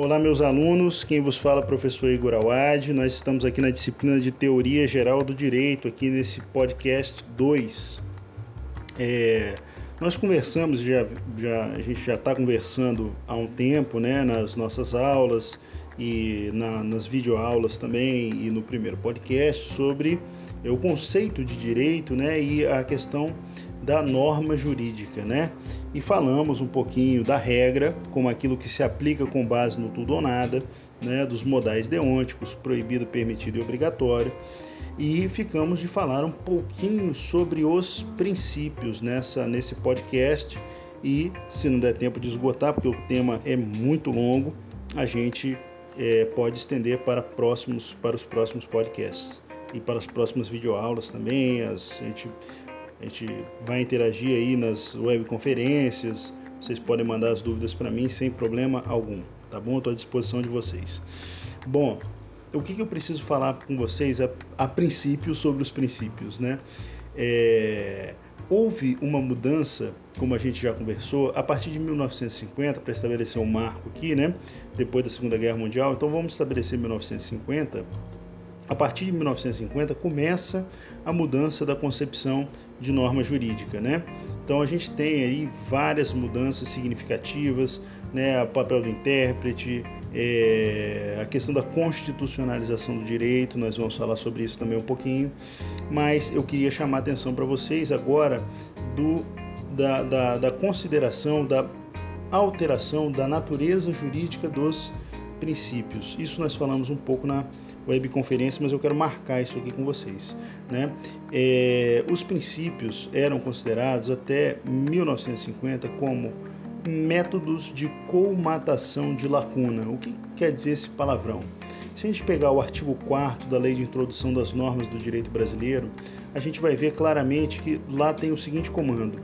Olá, meus alunos. Quem vos fala é o professor Igor Awad. Nós estamos aqui na disciplina de Teoria Geral do Direito, aqui nesse podcast 2. É, nós conversamos, já, já, a gente já está conversando há um tempo, né, nas nossas aulas e na, nas videoaulas também e no primeiro podcast sobre é, o conceito de direito, né, e a questão da norma jurídica, né? E falamos um pouquinho da regra, como aquilo que se aplica com base no tudo ou nada, né, dos modais deonticos, proibido, permitido e obrigatório. E ficamos de falar um pouquinho sobre os princípios nessa nesse podcast e se não der tempo de esgotar, porque o tema é muito longo, a gente é, pode estender para próximos para os próximos podcasts e para as próximas videoaulas também. As, a gente a gente vai interagir aí nas webconferências. Vocês podem mandar as dúvidas para mim sem problema algum, tá bom? Estou à disposição de vocês. Bom, o que, que eu preciso falar com vocês a, a princípio sobre os princípios, né? É, houve uma mudança, como a gente já conversou, a partir de 1950 para estabelecer um marco aqui, né? Depois da Segunda Guerra Mundial. Então vamos estabelecer 1950 a partir de 1950 começa a mudança da concepção de norma jurídica, né? Então a gente tem aí várias mudanças significativas, né? O papel do intérprete, é, a questão da constitucionalização do direito, nós vamos falar sobre isso também um pouquinho, mas eu queria chamar a atenção para vocês agora do, da, da, da consideração, da alteração da natureza jurídica dos princípios. Isso nós falamos um pouco na webconferência, mas eu quero marcar isso aqui com vocês. Né? É, os princípios eram considerados até 1950 como métodos de colmatação de lacuna. O que quer dizer esse palavrão? Se a gente pegar o artigo 4 da Lei de Introdução das Normas do Direito Brasileiro, a gente vai ver claramente que lá tem o seguinte comando: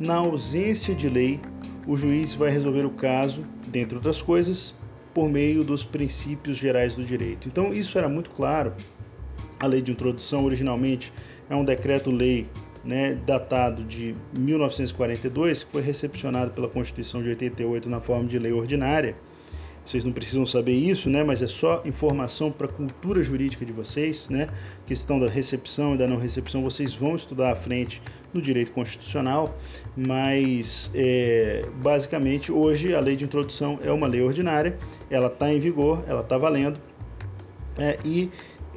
na ausência de lei, o juiz vai resolver o caso, dentre outras coisas, por meio dos princípios gerais do direito. Então, isso era muito claro. A lei de introdução, originalmente, é um decreto-lei né, datado de 1942, que foi recepcionado pela Constituição de 88 na forma de lei ordinária vocês não precisam saber isso, né? Mas é só informação para a cultura jurídica de vocês, né? Questão da recepção e da não recepção, vocês vão estudar à frente no direito constitucional, mas é, basicamente hoje a lei de introdução é uma lei ordinária, ela está em vigor, ela está valendo, é, e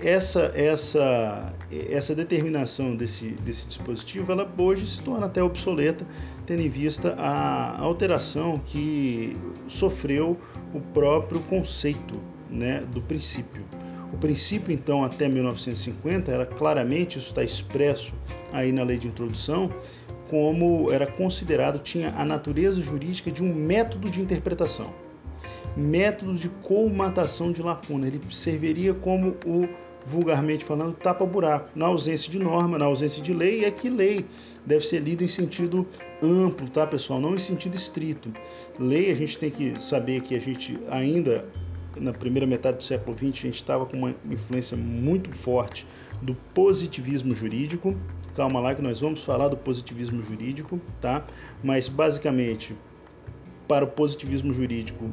essa, essa, essa determinação desse, desse dispositivo, ela hoje se torna até obsoleta, tendo em vista a alteração que sofreu o próprio conceito né, do princípio. O princípio, então, até 1950, era claramente, isso está expresso aí na lei de introdução, como era considerado, tinha a natureza jurídica de um método de interpretação, método de colmatação de lacuna. Ele serviria como o vulgarmente falando, tapa-buraco, na ausência de norma, na ausência de lei, e aqui lei deve ser lido em sentido amplo, tá, pessoal? Não em sentido estrito. Lei, a gente tem que saber que a gente ainda, na primeira metade do século XX, a gente estava com uma influência muito forte do positivismo jurídico. Calma lá que nós vamos falar do positivismo jurídico, tá? Mas basicamente, para o positivismo jurídico,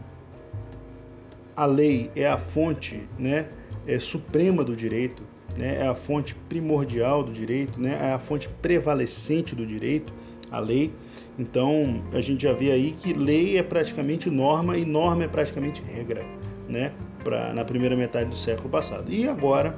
a lei é a fonte, né? É, suprema do direito, né, é a fonte primordial do direito, né, é a fonte prevalecente do direito, a lei. Então, a gente já vê aí que lei é praticamente norma e norma é praticamente regra, né, pra, na primeira metade do século passado. E agora,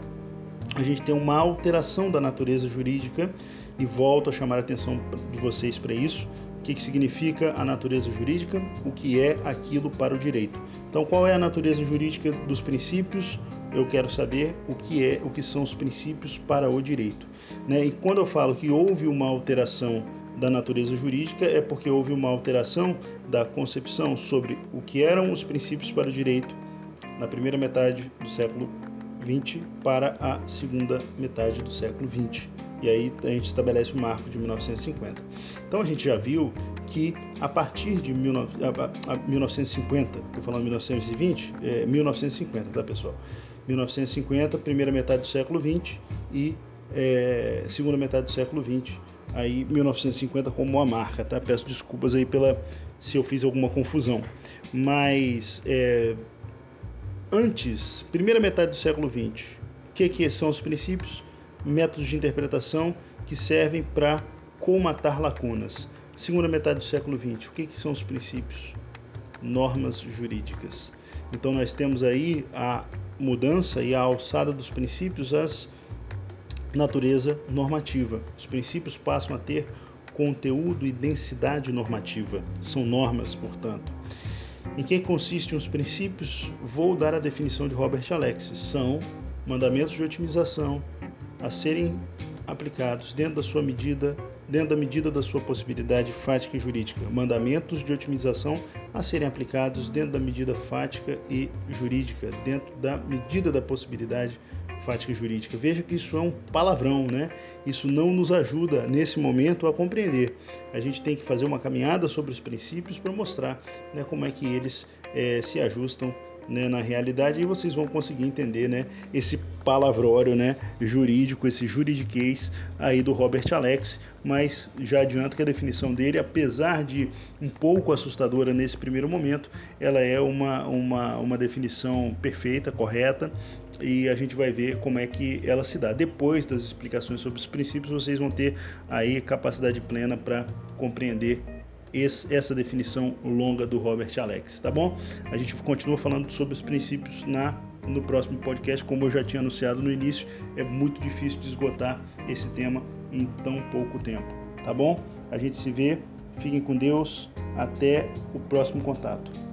a gente tem uma alteração da natureza jurídica e volto a chamar a atenção de vocês para isso. O que, que significa a natureza jurídica? O que é aquilo para o direito? Então, qual é a natureza jurídica dos princípios? Eu quero saber o que é, o que são os princípios para o direito. Né? E quando eu falo que houve uma alteração da natureza jurídica, é porque houve uma alteração da concepção sobre o que eram os princípios para o direito na primeira metade do século XX para a segunda metade do século XX. E aí a gente estabelece o marco de 1950. Então a gente já viu que a partir de 1950, estou falando 1920, é 1950, tá pessoal? 1950, primeira metade do século 20 e é, segunda metade do século 20. Aí 1950 como uma marca, tá? Peço desculpas aí pela se eu fiz alguma confusão, mas é, antes, primeira metade do século XX, o que, que são os princípios? Métodos de interpretação que servem para comatar lacunas. Segunda metade do século XX, o que, que são os princípios? Normas jurídicas. Então nós temos aí a mudança e a alçada dos princípios às natureza normativa. Os princípios passam a ter conteúdo e densidade normativa. São normas, portanto. Em que consistem os princípios? Vou dar a definição de Robert Alexis. São mandamentos de otimização a serem aplicados dentro da sua medida, dentro da medida da sua possibilidade fática e jurídica. Mandamentos de otimização a serem aplicados dentro da medida fática e jurídica, dentro da medida da possibilidade fática e jurídica. Veja que isso é um palavrão, né? Isso não nos ajuda nesse momento a compreender. A gente tem que fazer uma caminhada sobre os princípios para mostrar né, como é que eles é, se ajustam né, na realidade e vocês vão conseguir entender né, esse palavrório né, jurídico, esse juridiquês aí do Robert Alex, mas já adianto que a definição dele, apesar de um pouco assustadora nesse primeiro momento, ela é uma, uma, uma definição perfeita, correta, e a gente vai ver como é que ela se dá. Depois das explicações sobre os princípios, vocês vão ter aí capacidade plena para compreender esse, essa definição longa do Robert Alex, tá bom? A gente continua falando sobre os princípios na no próximo podcast, como eu já tinha anunciado no início, é muito difícil de esgotar esse tema em tão pouco tempo, tá bom? A gente se vê, fiquem com Deus, até o próximo contato.